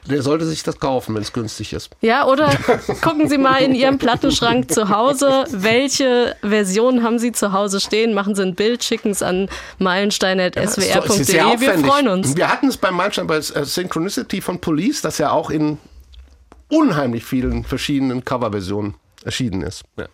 Der sollte sich das kaufen, wenn es günstig ist. Ja, oder (laughs) gucken Sie mal in Ihrem Plattenschrank zu Hause, welche Version haben Sie zu Hause stehen? Machen Sie ein Bild, schicken es an meilenstein.swr.de. Ja, Wir freuen uns. Wir hatten es beim Meilenstein bei äh, Synchronicity von Police, das ja auch in unheimlich vielen verschiedenen Coverversionen erschienen ist. Ja.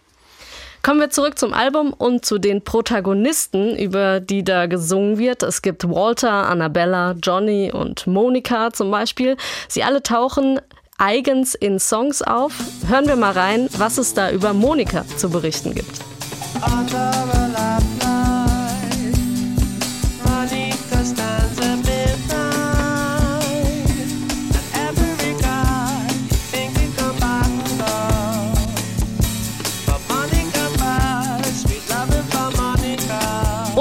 Kommen wir zurück zum Album und zu den Protagonisten, über die da gesungen wird. Es gibt Walter, Annabella, Johnny und Monika zum Beispiel. Sie alle tauchen eigens in Songs auf. Hören wir mal rein, was es da über Monika zu berichten gibt.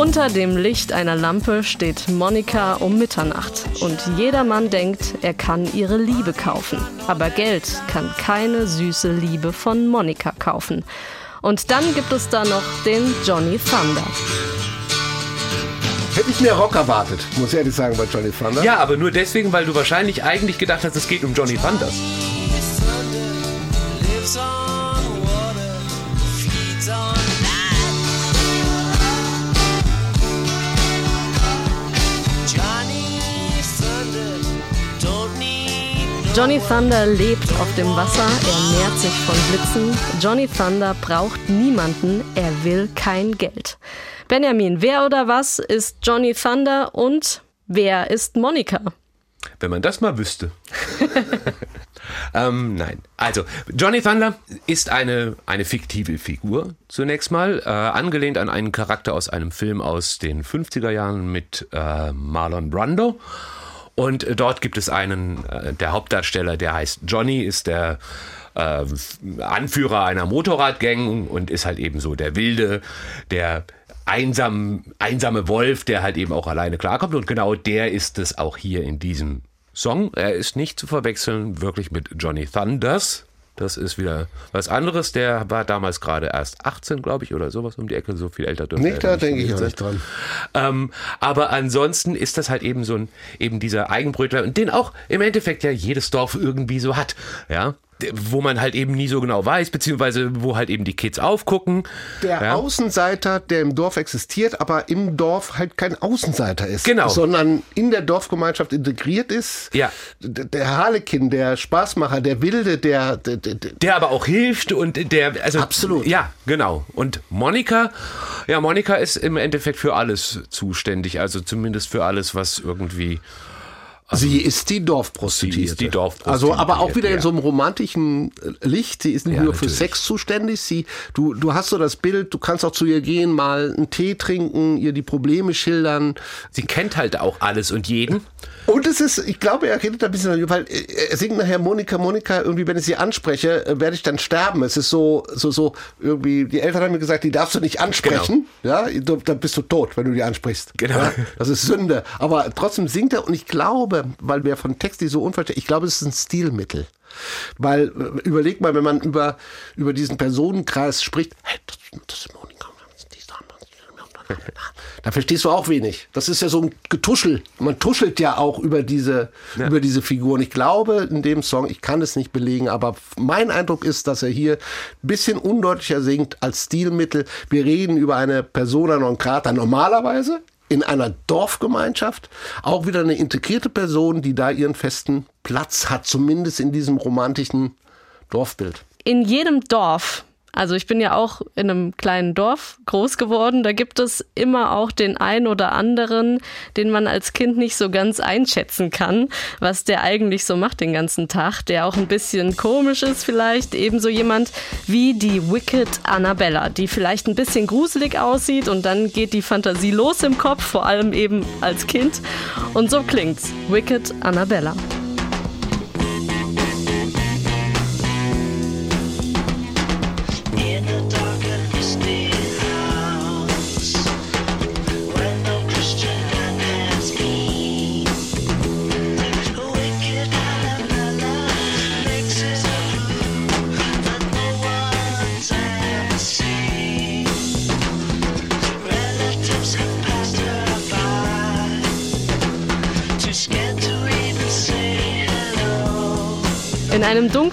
Unter dem Licht einer Lampe steht Monika um Mitternacht und jedermann denkt, er kann ihre Liebe kaufen. Aber Geld kann keine süße Liebe von Monika kaufen. Und dann gibt es da noch den Johnny Thunder. Hätte ich mehr Rock erwartet, muss ich ehrlich sagen, bei Johnny Thunder. Ja, aber nur deswegen, weil du wahrscheinlich eigentlich gedacht hast, es geht um Johnny Thunders. Johnny Thunder lebt auf dem Wasser, er nährt sich von Blitzen. Johnny Thunder braucht niemanden, er will kein Geld. Benjamin, wer oder was ist Johnny Thunder und wer ist Monika? Wenn man das mal wüsste. (laughs) ähm, nein. Also, Johnny Thunder ist eine, eine fiktive Figur, zunächst mal, äh, angelehnt an einen Charakter aus einem Film aus den 50er Jahren mit äh, Marlon Brando. Und äh, dort gibt es einen, äh, der Hauptdarsteller, der heißt Johnny, ist der äh, Anführer einer Motorradgang und ist halt eben so der Wilde, der einsam, einsame Wolf, der halt eben auch alleine klarkommt. Und genau der ist es auch hier in diesem Song. Er ist nicht zu verwechseln wirklich mit Johnny Thunders, das ist wieder was anderes. Der war damals gerade erst 18, glaube ich, oder sowas um die Ecke. So viel älter dürfte Nicht, da denke ich auch nicht dran. Ähm, aber ansonsten ist das halt eben so ein, eben dieser Eigenbrötler und den auch im Endeffekt ja jedes Dorf irgendwie so hat. Ja wo man halt eben nie so genau weiß, beziehungsweise wo halt eben die Kids aufgucken. Der ja. Außenseiter, der im Dorf existiert, aber im Dorf halt kein Außenseiter ist. Genau. Sondern in der Dorfgemeinschaft integriert ist. Ja. Der Harlekin, der Spaßmacher, der Wilde, der, der, der, der aber auch hilft und der, also. Absolut. Ja, genau. Und Monika, ja, Monika ist im Endeffekt für alles zuständig, also zumindest für alles, was irgendwie Sie ist die Dorfprostituierte. Sie ist die Dorfprostituierte. Also, aber auch wieder in so einem romantischen äh, Licht. Sie ist nicht ja, nur natürlich. für Sex zuständig. Sie, du, du hast so das Bild, du kannst auch zu ihr gehen, mal einen Tee trinken, ihr die Probleme schildern. Sie kennt halt auch alles und jeden. Und es ist, ich glaube, er redet ein bisschen, weil er singt nachher Monika, Monika, irgendwie, wenn ich sie anspreche, äh, werde ich dann sterben. Es ist so, so, so, irgendwie, die Eltern haben mir gesagt, die darfst du nicht ansprechen. Genau. Ja, dann bist du tot, wenn du die ansprichst. Genau. Ja, das ist Sünde. Aber trotzdem singt er und ich glaube, weil wir von Texti so unverständlich, ich glaube, es ist ein Stilmittel. Weil, äh, überleg mal, wenn man über, über diesen Personenkreis spricht, hey, das, das ist Monika, da verstehst du auch wenig. Das ist ja so ein Getuschel. Man tuschelt ja auch über diese, ja. über diese Figuren. Ich glaube, in dem Song, ich kann es nicht belegen, aber mein Eindruck ist, dass er hier ein bisschen undeutlicher singt als Stilmittel. Wir reden über eine Persona non grata normalerweise in einer Dorfgemeinschaft. Auch wieder eine integrierte Person, die da ihren festen Platz hat, zumindest in diesem romantischen Dorfbild. In jedem Dorf also ich bin ja auch in einem kleinen Dorf groß geworden. Da gibt es immer auch den einen oder anderen, den man als Kind nicht so ganz einschätzen kann, was der eigentlich so macht den ganzen Tag, der auch ein bisschen komisch ist vielleicht. Ebenso jemand wie die Wicked Annabella, die vielleicht ein bisschen gruselig aussieht und dann geht die Fantasie los im Kopf, vor allem eben als Kind. Und so klingt's. Wicked Annabella.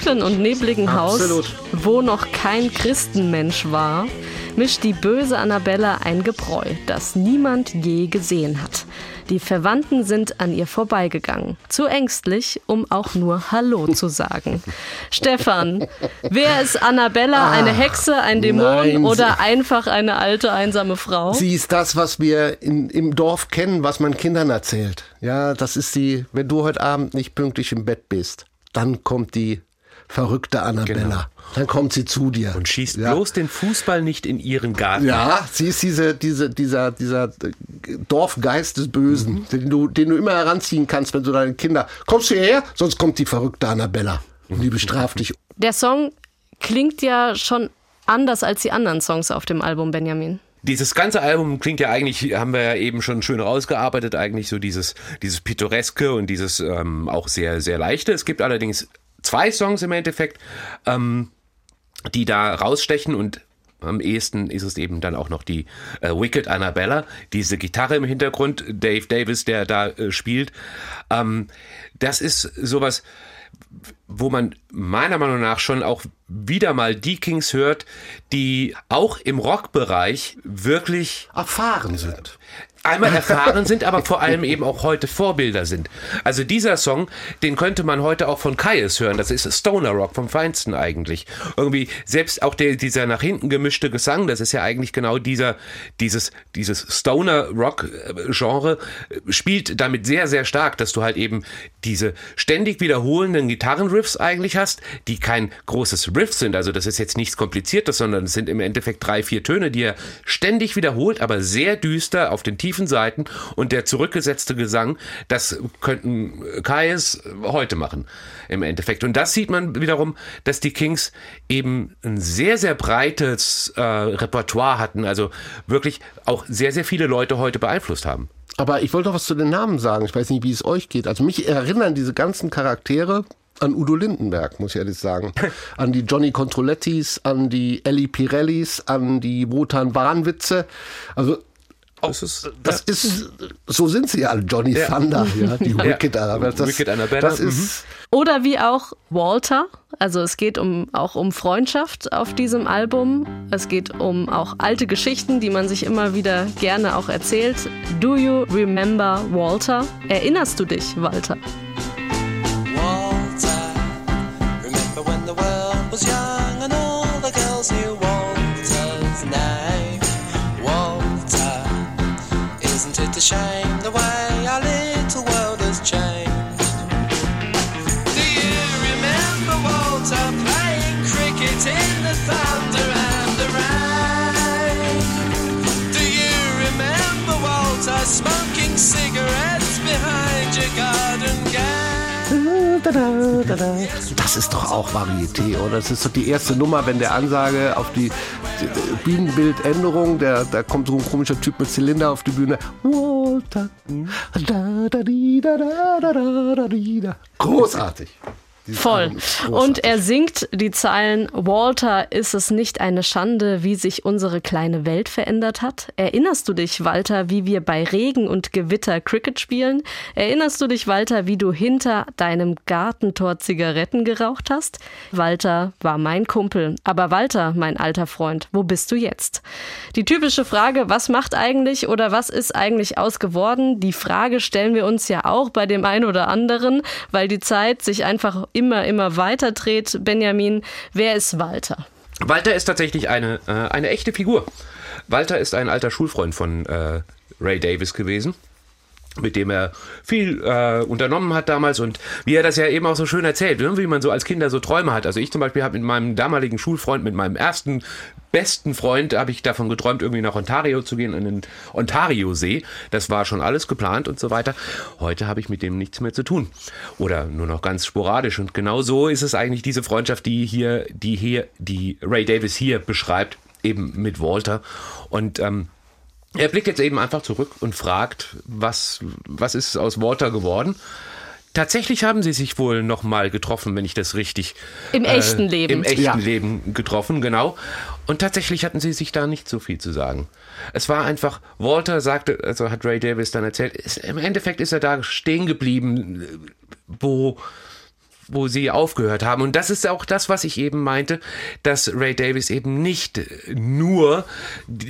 Dunklen und nebligen Absolut. Haus, wo noch kein Christenmensch war, mischt die böse Annabella ein Gebräu, das niemand je gesehen hat. Die Verwandten sind an ihr vorbeigegangen. Zu ängstlich, um auch nur Hallo (laughs) zu sagen. Stefan, wer ist Annabella? Eine Hexe, ein Dämon nein, oder einfach eine alte, einsame Frau? Sie ist das, was wir in, im Dorf kennen, was man Kindern erzählt. Ja, das ist die, wenn du heute Abend nicht pünktlich im Bett bist, dann kommt die verrückte Annabella. Genau. Dann kommt sie zu dir. Und schießt ja. bloß den Fußball nicht in ihren Garten. Ja, sie ist diese, diese, dieser, dieser Dorfgeist des Bösen, Mhm. den, du, den du immer heranziehen kannst, wenn du deine Kinder, kommst du hierher, sonst kommt die verrückte Annabella. Und die bestraft dich. Der Song klingt ja schon anders als die anderen Songs auf dem Album, Benjamin. Dieses ganze Album klingt ja eigentlich, haben wir ja eben schon schön rausgearbeitet, eigentlich so dieses, dieses Pittoreske und dieses ähm, auch sehr, sehr leichte. Es gibt allerdings zwei Songs im Endeffekt, ähm, die da rausstechen und am ehesten ist es eben dann auch noch die äh, Wicked Annabella, diese Gitarre im Hintergrund, Dave Davis, der da äh, spielt. Ähm, das ist sowas, wo man meiner Meinung nach schon auch wieder mal die Kings hört, die auch im Rockbereich wirklich Erfahren sind. Einmal erfahren sind, aber vor allem eben auch heute Vorbilder sind. Also dieser Song, den könnte man heute auch von Kaius hören. Das ist Stoner Rock vom Feinsten eigentlich. Irgendwie selbst auch der, dieser nach hinten gemischte Gesang, das ist ja eigentlich genau dieser, dieses, dieses Stoner Rock äh, Genre äh, spielt damit sehr, sehr stark, dass du halt eben diese ständig wiederholenden Gitarrenriffs eigentlich hast, die kein großes Riff sind. Also das ist jetzt nichts Kompliziertes, sondern es sind im Endeffekt drei, vier Töne, die er ständig wiederholt, aber sehr düster auf den tiefen Seiten und der zurückgesetzte Gesang, das könnten Kais heute machen im Endeffekt. Und das sieht man wiederum, dass die Kings eben ein sehr, sehr breites äh, Repertoire hatten, also wirklich auch sehr, sehr viele Leute heute beeinflusst haben. Aber ich wollte noch was zu den Namen sagen. Ich weiß nicht, wie es euch geht. Also mich erinnern diese ganzen Charaktere an Udo Lindenberg, muss ich ehrlich sagen. (laughs) An die Johnny Controlettis, an die Ellie Pirellis, an die Wotan Warnwitze. Also Das ist, das ist, so sind sie alle, Johnny Thunder, ja, die (laughs) Wicked Annabella. Das, Wicked Annabella, Das mhm. ist, Oder wie auch Walter. Also es geht um, auch um Freundschaft auf diesem Album. Es geht um auch alte Geschichten, die man sich immer wieder gerne auch erzählt. Do you remember Walter? Erinnerst du dich? Walter. Shame the way das ist doch auch Varieté, oder? Das ist doch die erste Nummer, wenn der Ansage auf die, die Bühnenbildänderung, der, da kommt so ein komischer Typ mit Zylinder auf die Bühne. Walter. Großartig. Voll. Und er singt die Zeilen, Walter, ist es nicht eine Schande, wie sich unsere kleine Welt verändert hat? Erinnerst du dich, Walter, wie wir bei Regen und Gewitter Cricket spielen? Erinnerst du dich, Walter, wie du hinter deinem Gartentor Zigaretten geraucht hast? Walter war mein Kumpel. Aber Walter, mein alter Freund, wo bist du jetzt? Die typische Frage, was macht eigentlich oder was ist eigentlich ausgeworden? Die Frage stellen wir uns ja auch bei dem einen oder anderen, weil die Zeit sich einfach immer, immer weiter dreht. Benjamin, wer ist Walter? Walter ist tatsächlich eine, äh, eine echte Figur. Walter ist ein alter Schulfreund von äh, Ray Davis gewesen mit dem er viel äh, unternommen hat damals und wie er das ja eben auch so schön erzählt, ne? wie man so als Kinder so Träume hat. Also ich zum Beispiel habe mit meinem damaligen Schulfreund, mit meinem ersten besten Freund, habe ich davon geträumt, irgendwie nach Ontario zu gehen, in den Ontario-See. Das war schon alles geplant und so weiter. Heute habe ich mit dem nichts mehr zu tun. Oder nur noch ganz sporadisch. Und genau so ist es eigentlich diese Freundschaft, die hier, die hier, die Ray Davis hier beschreibt, eben mit Walter. Und ähm, er blickt jetzt eben einfach zurück und fragt, was, was ist aus Walter geworden? Tatsächlich haben sie sich wohl noch mal getroffen, wenn ich das richtig Im echten Leben. im echten Ja. Leben getroffen, genau. Und tatsächlich hatten sie sich da nicht so viel zu sagen. Es war einfach, Walter sagte, also hat Ray Davis dann erzählt, ist, im Endeffekt ist er da stehen geblieben, wo wo sie aufgehört haben. Und das ist auch das, was ich eben meinte, dass Ray Davis eben nicht nur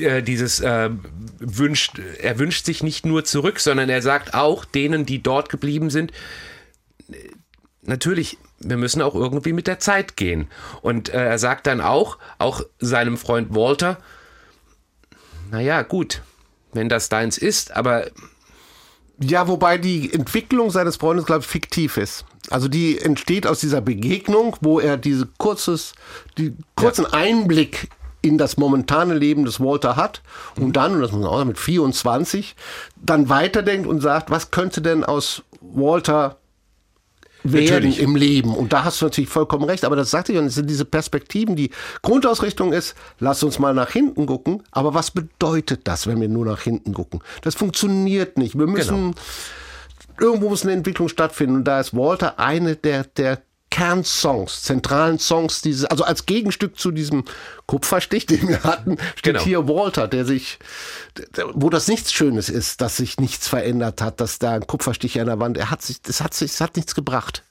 äh, dieses äh, wünscht, er wünscht sich nicht nur zurück, sondern er sagt auch denen, die dort geblieben sind, natürlich, wir müssen auch irgendwie mit der Zeit gehen. Und äh, er sagt dann auch, auch seinem Freund Walter, naja, gut, wenn das deins ist, aber Ja, wobei die Entwicklung seines Freundes, glaube ich, fiktiv ist. Also die entsteht aus dieser Begegnung, wo er diese kurzes, die kurzen Einblick in das momentane Leben des Walter hat und dann, und das muss man auch sagen, mit 24, dann weiterdenkt und sagt, was könnte denn aus Walter werden Natürlich. im Leben. Und da hast du natürlich vollkommen recht. Aber das sagte ich, und es sind diese Perspektiven, die Grundausrichtung ist, lass uns mal nach hinten gucken. Aber was bedeutet das, wenn wir nur nach hinten gucken? Das funktioniert nicht. Wir müssen, irgendwo muss eine Entwicklung stattfinden. Und da ist Walter eine der, der Kernsongs, zentralen Songs, diese, also als Gegenstück zu diesem Kupferstich, (laughs) den wir hatten, steht Genau. hier Walter, der sich, wo das nichts Schönes ist, dass sich nichts verändert hat, dass da ein Kupferstich an der Wand, er hat sich, das hat sich, es hat nichts gebracht.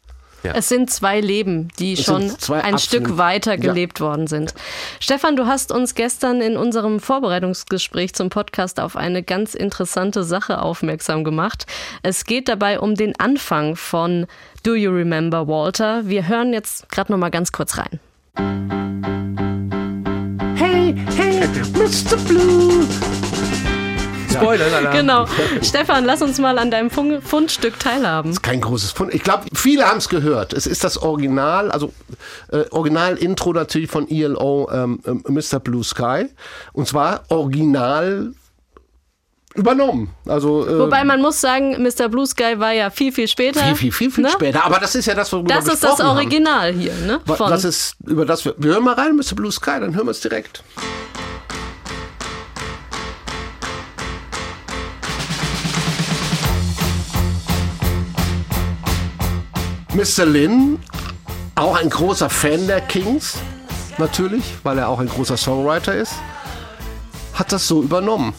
Es sind zwei Leben, die Es schon ein Stück weiter Ja. gelebt worden sind. Stefan, du hast uns gestern in unserem Vorbereitungsgespräch zum Podcast auf eine ganz interessante Sache aufmerksam gemacht. Es geht dabei um den Anfang von Do You Remember Walter? Wir hören jetzt gerade noch mal ganz kurz rein. Hey, hey, Mr. Blue. Spoiler, Genau. Stefan, lass uns mal an deinem Fun- Fundstück teilhaben. Kein großes Fund. Ich glaube, viele haben es gehört. Es ist das Original, also äh, Original-Intro natürlich von ELO ähm, ähm, Mr. Blue Sky. Und zwar original übernommen. Also äh, Wobei man muss sagen, Mr. Blue Sky war ja viel, viel später. viel, viel, viel, viel ne? später. Aber das ist ja das, worüber Das wir ist das gesprochen haben. Original hier, ne? Von Das ist, über das wir, wir hören mal rein, Mr. Blue Sky, dann hören wir es direkt. Mr. Lin, auch ein großer Fan der Kings, natürlich, weil er auch ein großer Songwriter ist, hat das so übernommen.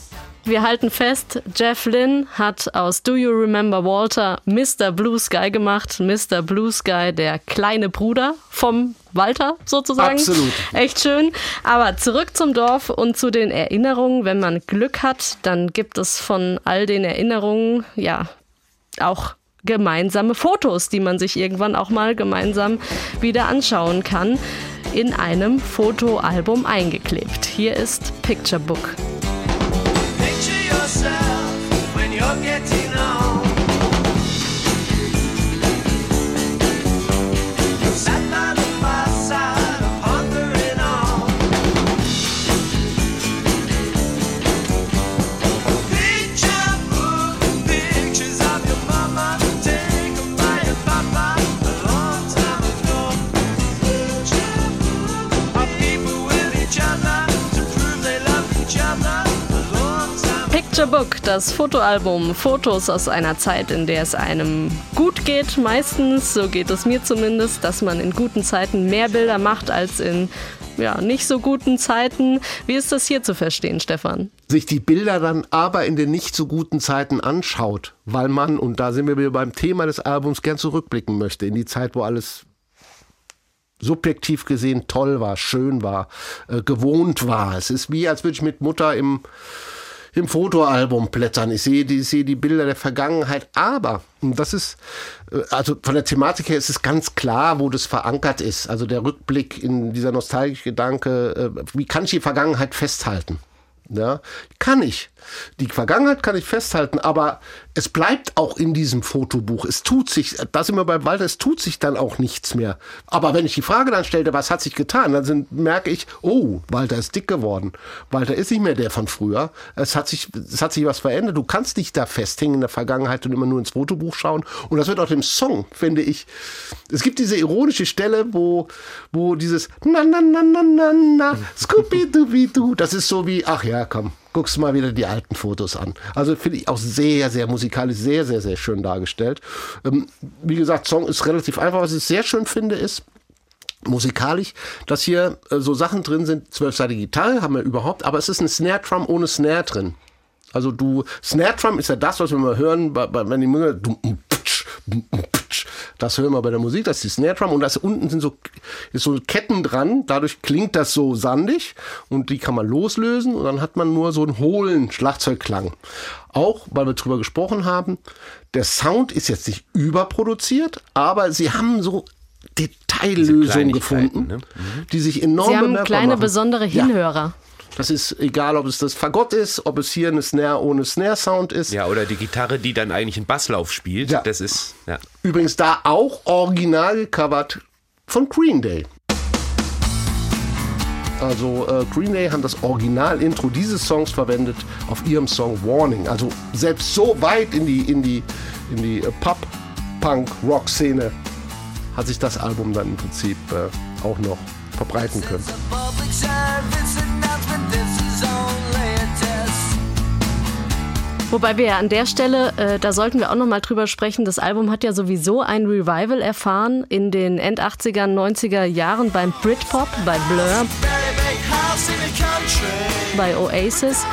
Wir halten fest, Jeff Lynn hat aus Do You Remember Walter Mr. Blue Sky gemacht. Mr. Blue Sky, der kleine Bruder vom Walter sozusagen. Absolut. Echt schön. Aber zurück zum Dorf und zu den Erinnerungen. Wenn man Glück hat, dann gibt es von all den Erinnerungen ja auch gemeinsame Fotos, die man sich irgendwann auch mal gemeinsam wieder anschauen kann, in einem Fotoalbum eingeklebt. Hier ist Picture Book. Picture yourself Picture das Fotoalbum, Fotos aus einer Zeit, in der es einem gut geht, meistens, so geht es mir zumindest, dass man in guten Zeiten mehr Bilder macht als in ja, nicht so guten Zeiten. Wie ist das hier zu verstehen, Stefan? sich die Bilder dann aber in den nicht so guten Zeiten anschaut, weil man, und da sind wir wieder beim Thema des Albums, gern zurückblicken möchte, in die Zeit, wo alles subjektiv gesehen toll war, schön war, äh, gewohnt war. Es ist wie, als würde ich mit Mutter im, im Fotoalbum blättern. Ich sehe, die, ich sehe die Bilder der Vergangenheit, aber, und das ist, äh, also von der Thematik her ist es ganz klar, wo das verankert ist. Also der Rückblick in dieser nostalgische Gedanke, äh, wie kann ich die Vergangenheit festhalten? Ja, kann ich. Die Vergangenheit kann ich festhalten, aber es bleibt auch in diesem Fotobuch. Es tut sich, da sind wir beim Walter, es tut sich dann auch nichts mehr. Aber wenn ich die Frage dann stellte, was hat sich getan, dann sind, merke ich, oh, Walter ist dick geworden. Walter ist nicht mehr der von früher. Es hat sich, es hat sich was verändert. Du kannst nicht da festhängen in der Vergangenheit und immer nur ins Fotobuch schauen. Und das wird auch dem Song, finde ich. Es gibt diese ironische Stelle, wo, wo dieses na na na na na na Scooby Dooby Doo, das ist so wie, ach ja, komm, guckst mal wieder die alten Fotos an. Also finde ich auch sehr, sehr musikalisch, sehr, sehr, sehr schön dargestellt. Ähm, wie gesagt, Song ist relativ einfach. Was ich sehr schön finde, ist, musikalisch, dass hier äh, so Sachen drin sind, zwölfseitige Gitarre haben wir überhaupt, aber es ist ein Snare Drum ohne Snare drin. Also du, Snare Drum ist ja das, was wir mal hören, bei, bei, wenn die Musik, du. Das hören wir bei der Musik, das ist die Snare Drum und das unten sind so, ist so Ketten dran, dadurch klingt das so sandig und die kann man loslösen und dann hat man nur so einen hohlen Schlagzeugklang. Auch, weil wir drüber gesprochen haben, der Sound ist jetzt nicht überproduziert, aber sie haben so Detaillösungen gefunden, ne? die sich enorm Sie haben kleine machen. besondere Ja. Das ist egal, ob es das Fagott ist, ob es hier eine Snare ohne Snare-Sound ist. Ja, oder die Gitarre, die dann eigentlich einen Basslauf spielt. Ja. Das ist, ja. Übrigens da auch original gecovert von Green Day. Also äh, Green Day haben das Original-Intro dieses Songs verwendet auf ihrem Song Warning. Also selbst so weit in die, in die, in die äh, Pop-Punk-Rock-Szene hat sich das Album dann im Prinzip äh, auch noch verbreiten können. Wobei wir ja an der Stelle, äh, da sollten wir auch noch mal drüber sprechen, das Album hat ja sowieso ein Revival erfahren in den End 80er, 90er Jahren beim Britpop, bei Blur, bei Oasis.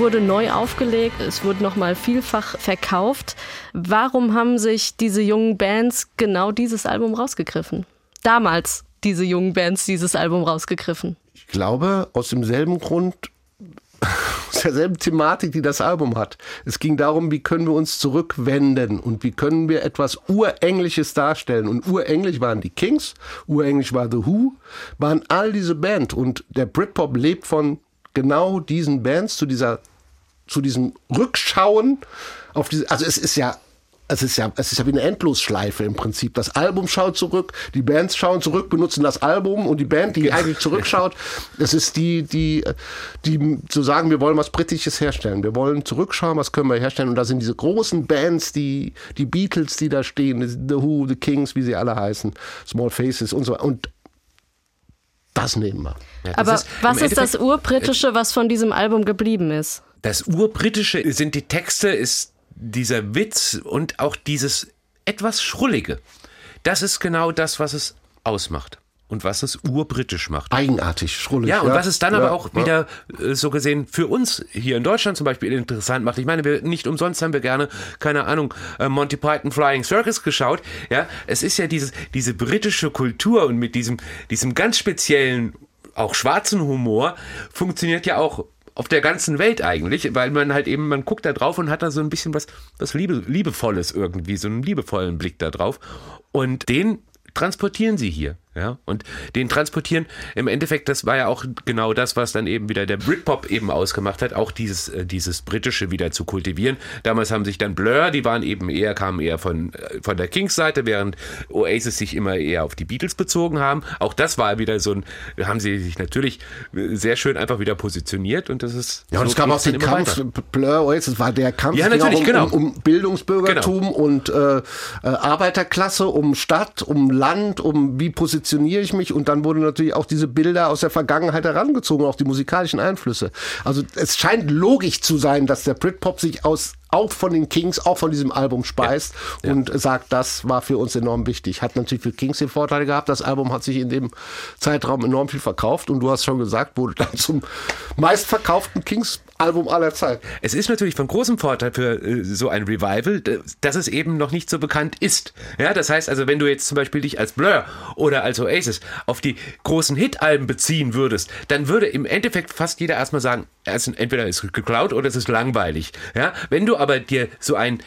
Wurde neu aufgelegt, es wurde noch mal vielfach verkauft. Warum haben sich diese jungen Bands genau dieses Album rausgegriffen? Damals diese jungen Bands dieses Album rausgegriffen. Ich glaube, aus demselben Grund, (laughs) aus derselben Thematik, die das Album hat. Es ging darum, wie können wir uns zurückwenden und wie können wir etwas Urengliches darstellen. Und urenglisch waren die Kings, urenglisch war The Who, waren all diese Band. Und der Britpop lebt von genau diesen Bands zu dieser, zu diesem Rückschauen auf diese, also es ist ja es ist ja, es ist ja wie eine Endlosschleife im Prinzip. Das Album schaut zurück, die Bands schauen zurück, benutzen das Album und die Band, die eigentlich zurückschaut, das ist die, die, die zu sagen, wir wollen was Britisches herstellen. Wir wollen zurückschauen, was können wir herstellen. Und da sind diese großen Bands, die, die Beatles, die da stehen, The Who, The Kings, wie sie alle heißen, Small Faces und so. Und das nehmen wir. Ja, Aber ist- was ist das Urbritische, was von diesem Album geblieben ist? Das Urbritische sind die Texte, ist dieser Witz und auch dieses etwas Schrullige. Das ist genau das, was es ausmacht und was es urbritisch macht. Eigenartig, schrullig. Ja, und was es dann Ja, aber auch ja. wieder äh, so gesehen für uns hier in Deutschland zum Beispiel interessant macht. Ich meine, wir, nicht umsonst haben wir gerne, keine Ahnung, äh, Monty Python Flying Circus geschaut. Ja, es ist ja dieses, diese britische Kultur und mit diesem, diesem ganz speziellen, auch schwarzen Humor funktioniert ja auch auf der ganzen Welt eigentlich, weil man halt eben, man guckt da drauf und hat da so ein bisschen was, was Liebe, Liebevolles irgendwie, so einen liebevollen Blick da drauf. Und den transportieren sie hier. Ja, und den transportieren, im Endeffekt, das war ja auch genau das, was dann eben wieder der Britpop eben ausgemacht hat, auch dieses, äh, dieses Britische wieder zu kultivieren. Damals haben sich dann Blur, die waren eben eher, kamen eher von, äh, von der Kings-Seite, während Oasis sich immer eher auf die Beatles bezogen haben. Auch das war wieder so ein, haben sie sich natürlich äh, sehr schön einfach wieder positioniert und das ist. Ja, und so es gab auch den Kampf, weiter. Blur, Oasis war der Kampf Ja, natürlich, um, genau. um, um Bildungsbürgertum und äh, Arbeiterklasse, um Stadt, um Land, um wie positioniere ich mich und dann wurden natürlich auch diese Bilder aus der Vergangenheit herangezogen, auch die musikalischen Einflüsse. Also es scheint logisch zu sein, dass der Britpop sich aus auch von den Kings, auch von diesem Album speist und sagt, das war für uns enorm wichtig. Hat natürlich für Kings den Vorteil gehabt, das Album hat sich in dem Zeitraum enorm viel verkauft und du hast schon gesagt, wurde dann zum meistverkauften Kings-Album aller Zeit. Es ist natürlich von großem Vorteil für äh, so ein Revival, dass es eben noch nicht so bekannt ist. Ja, das heißt also, wenn du jetzt zum Beispiel dich als Blur oder als Oasis auf die großen Hit-Alben beziehen würdest, dann würde im Endeffekt fast jeder erstmal sagen, entweder ist es geklaut oder es ist langweilig. Ja, wenn du aber dir so ein,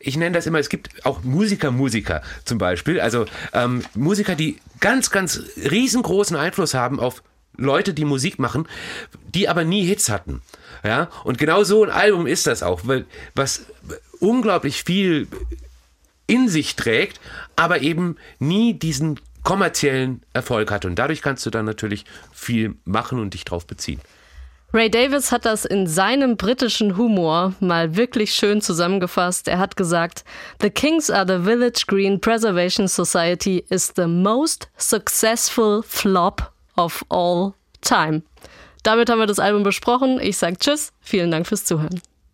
ich nenne das immer, es gibt auch Musiker, Musiker zum Beispiel, also ähm, Musiker, die ganz, ganz riesengroßen Einfluss haben auf Leute, die Musik machen, die aber nie Hits hatten. Ja, und genau so ein Album ist das auch, weil, was unglaublich viel in sich trägt, aber eben nie diesen kommerziellen Erfolg hat. Und dadurch kannst du dann natürlich viel machen und dich drauf beziehen. Ray Davis hat das in seinem britischen Humor mal wirklich schön zusammengefasst. Er hat gesagt, The Kings are the Village Green Preservation Society is the most successful flop of all time. Damit haben wir das Album besprochen. Ich sage Tschüss, vielen Dank fürs Zuhören.